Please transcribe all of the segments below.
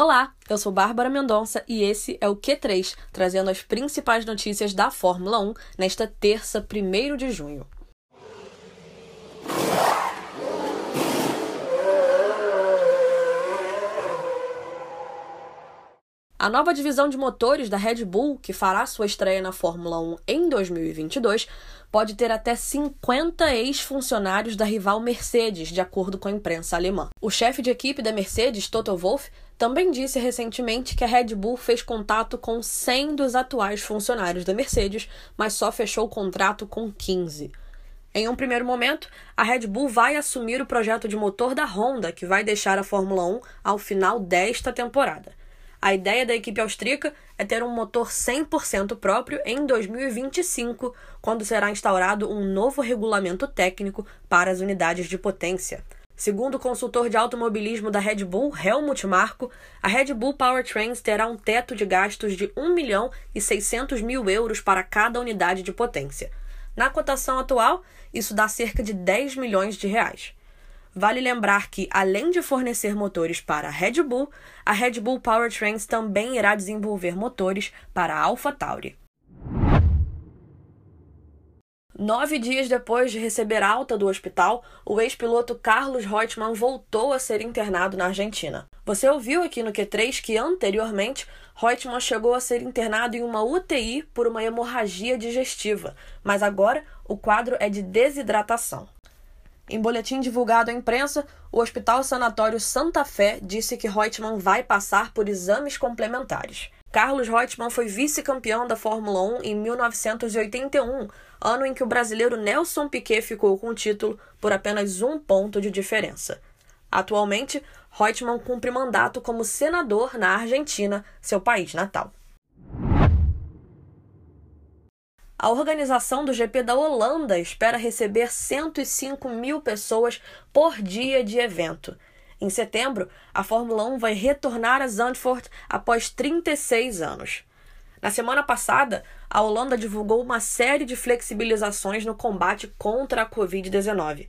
Olá, eu sou Bárbara Mendonça e esse é o Q3, trazendo as principais notícias da Fórmula 1 nesta terça, 1 de junho. A nova divisão de motores da Red Bull, que fará sua estreia na Fórmula 1 em 2022, pode ter até 50 ex-funcionários da rival Mercedes, de acordo com a imprensa alemã. O chefe de equipe da Mercedes, Toto Wolff, também disse recentemente que a Red Bull fez contato com 100 dos atuais funcionários da Mercedes, mas só fechou o contrato com 15. Em um primeiro momento, a Red Bull vai assumir o projeto de motor da Honda, que vai deixar a Fórmula 1 ao final desta temporada. A ideia da equipe austríaca é ter um motor 100% próprio em 2025, quando será instaurado um novo regulamento técnico para as unidades de potência. Segundo o consultor de automobilismo da Red Bull, Helmut Marko, a Red Bull Powertrains terá um teto de gastos de 1 milhão e 600 mil euros para cada unidade de potência. Na cotação atual, isso dá cerca de 10 milhões de reais. Vale lembrar que, além de fornecer motores para a Red Bull, a Red Bull Powertrains também irá desenvolver motores para a AlphaTauri. Nove dias depois de receber alta do hospital, o ex-piloto Carlos Reutemann voltou a ser internado na Argentina. Você ouviu aqui no Q3 que, anteriormente, Reutemann chegou a ser internado em uma UTI por uma hemorragia digestiva, mas agora o quadro é de desidratação. Em boletim divulgado à imprensa, o Hospital Sanatório Santa Fé disse que Reutemann vai passar por exames complementares. Carlos Reutemann foi vice-campeão da Fórmula 1 em 1981, ano em que o brasileiro Nelson Piquet ficou com o título por apenas um ponto de diferença. Atualmente, Reutemann cumpre mandato como senador na Argentina, seu país natal. A organização do GP da Holanda espera receber 105 mil pessoas por dia de evento. Em setembro, a Fórmula 1 vai retornar a Zandvoort após 36 anos. Na semana passada, a Holanda divulgou uma série de flexibilizações no combate contra a Covid-19.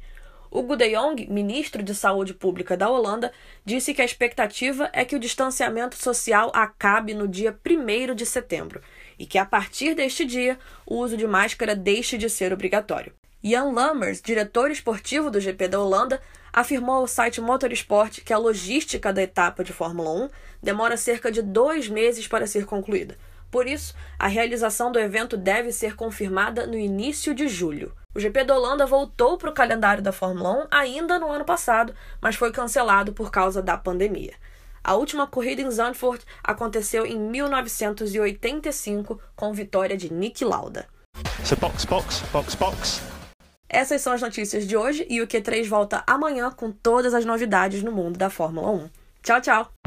Hugo de Jong, ministro de Saúde Pública da Holanda, disse que a expectativa é que o distanciamento social acabe no dia 1 de setembro e que a partir deste dia o uso de máscara deixe de ser obrigatório. Jan Lammers, diretor esportivo do GP da Holanda, afirmou ao site Motorsport que a logística da etapa de Fórmula 1 demora cerca de dois meses para ser concluída. Por isso, a realização do evento deve ser confirmada no início de julho. O GP da Holanda voltou para o calendário da Fórmula 1 ainda no ano passado, mas foi cancelado por causa da pandemia. A última corrida em Zandvoort aconteceu em 1985 com vitória de Nick Lauda. So box, box, box, box. Essas são as notícias de hoje e o Q3 volta amanhã com todas as novidades no mundo da Fórmula 1. Tchau, tchau!